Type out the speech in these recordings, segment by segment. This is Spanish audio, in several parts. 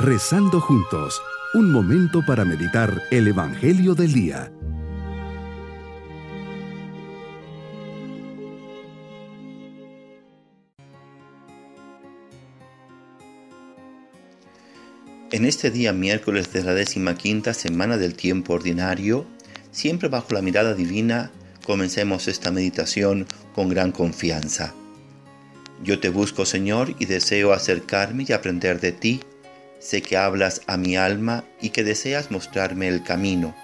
Rezando juntos, un momento para meditar el Evangelio del Día. En este día miércoles de la décima quinta semana del tiempo ordinario, siempre bajo la mirada divina, comencemos esta meditación con gran confianza. Yo te busco, Señor, y deseo acercarme y aprender de ti. Sé que hablas a mi alma y que deseas mostrarme el camino.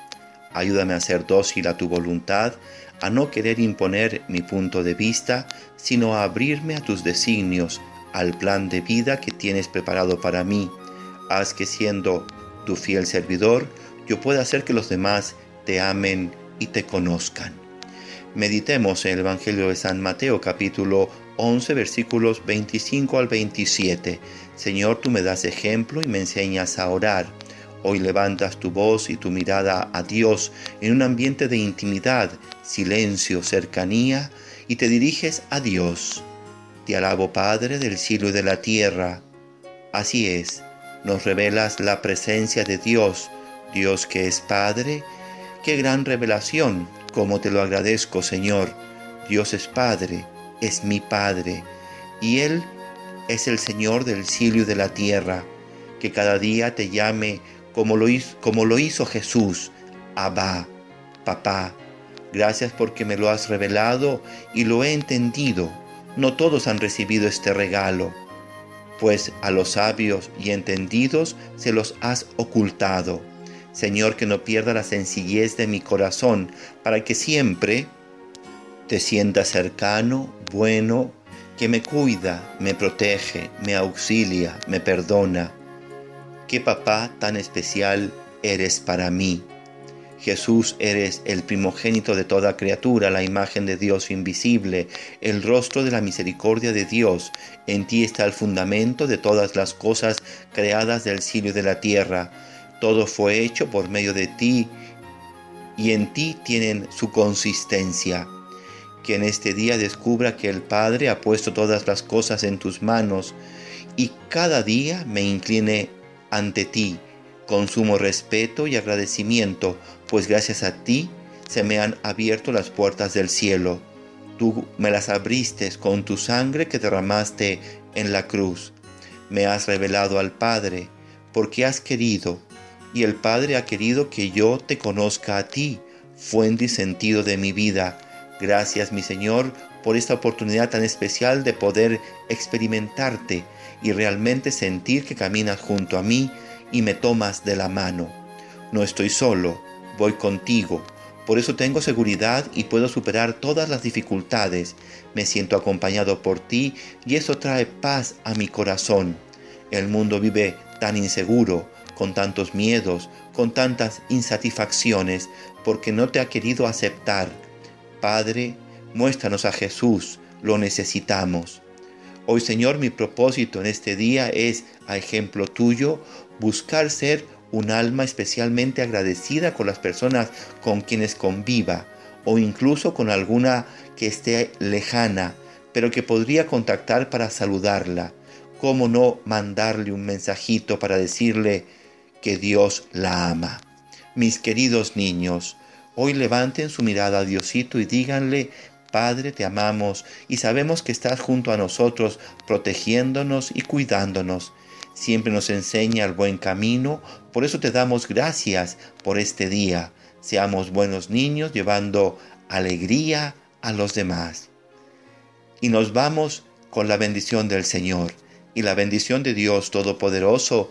Ayúdame a ser dócil a tu voluntad, a no querer imponer mi punto de vista, sino a abrirme a tus designios, al plan de vida que tienes preparado para mí. Haz que siendo tu fiel servidor, yo pueda hacer que los demás te amen y te conozcan. Meditemos en el Evangelio de San Mateo capítulo 11 versículos 25 al 27. Señor, tú me das ejemplo y me enseñas a orar. Hoy levantas tu voz y tu mirada a Dios en un ambiente de intimidad, silencio, cercanía y te diriges a Dios. Te alabo Padre del cielo y de la tierra. Así es, nos revelas la presencia de Dios, Dios que es Padre. Qué gran revelación, como te lo agradezco Señor. Dios es Padre es mi Padre, y Él es el Señor del cielo y de la tierra, que cada día te llame como lo hizo, como lo hizo Jesús, Abba, papá. Gracias porque me lo has revelado y lo he entendido. No todos han recibido este regalo, pues a los sabios y entendidos se los has ocultado. Señor, que no pierda la sencillez de mi corazón, para que siempre te sienta cercano, bueno, que me cuida, me protege, me auxilia, me perdona. Qué papá tan especial eres para mí. Jesús eres el primogénito de toda criatura, la imagen de Dios invisible, el rostro de la misericordia de Dios. En ti está el fundamento de todas las cosas creadas del cielo y de la tierra. Todo fue hecho por medio de ti y en ti tienen su consistencia que en este día descubra que el Padre ha puesto todas las cosas en tus manos y cada día me incline ante ti con sumo respeto y agradecimiento, pues gracias a ti se me han abierto las puertas del cielo. Tú me las abriste con tu sangre que derramaste en la cruz. Me has revelado al Padre, porque has querido, y el Padre ha querido que yo te conozca a ti, fuente y sentido de mi vida Gracias, mi Señor, por esta oportunidad tan especial de poder experimentarte y realmente sentir que caminas junto a mí y me tomas de la mano. No estoy solo, voy contigo. Por eso tengo seguridad y puedo superar todas las dificultades. Me siento acompañado por ti y eso trae paz a mi corazón. El mundo vive tan inseguro, con tantos miedos, con tantas insatisfacciones, porque no te ha querido aceptar Padre, muéstranos a Jesús, lo necesitamos. Hoy, Señor, mi propósito en este día es, a ejemplo tuyo, buscar ser un alma especialmente agradecida con las personas con quienes conviva o incluso con alguna que esté lejana, pero que podría contactar para saludarla. ¿Cómo no mandarle un mensajito para decirle que Dios la ama? Mis queridos niños, Hoy levanten su mirada a Diosito y díganle, Padre, te amamos y sabemos que estás junto a nosotros, protegiéndonos y cuidándonos. Siempre nos enseña el buen camino, por eso te damos gracias por este día. Seamos buenos niños llevando alegría a los demás. Y nos vamos con la bendición del Señor y la bendición de Dios Todopoderoso,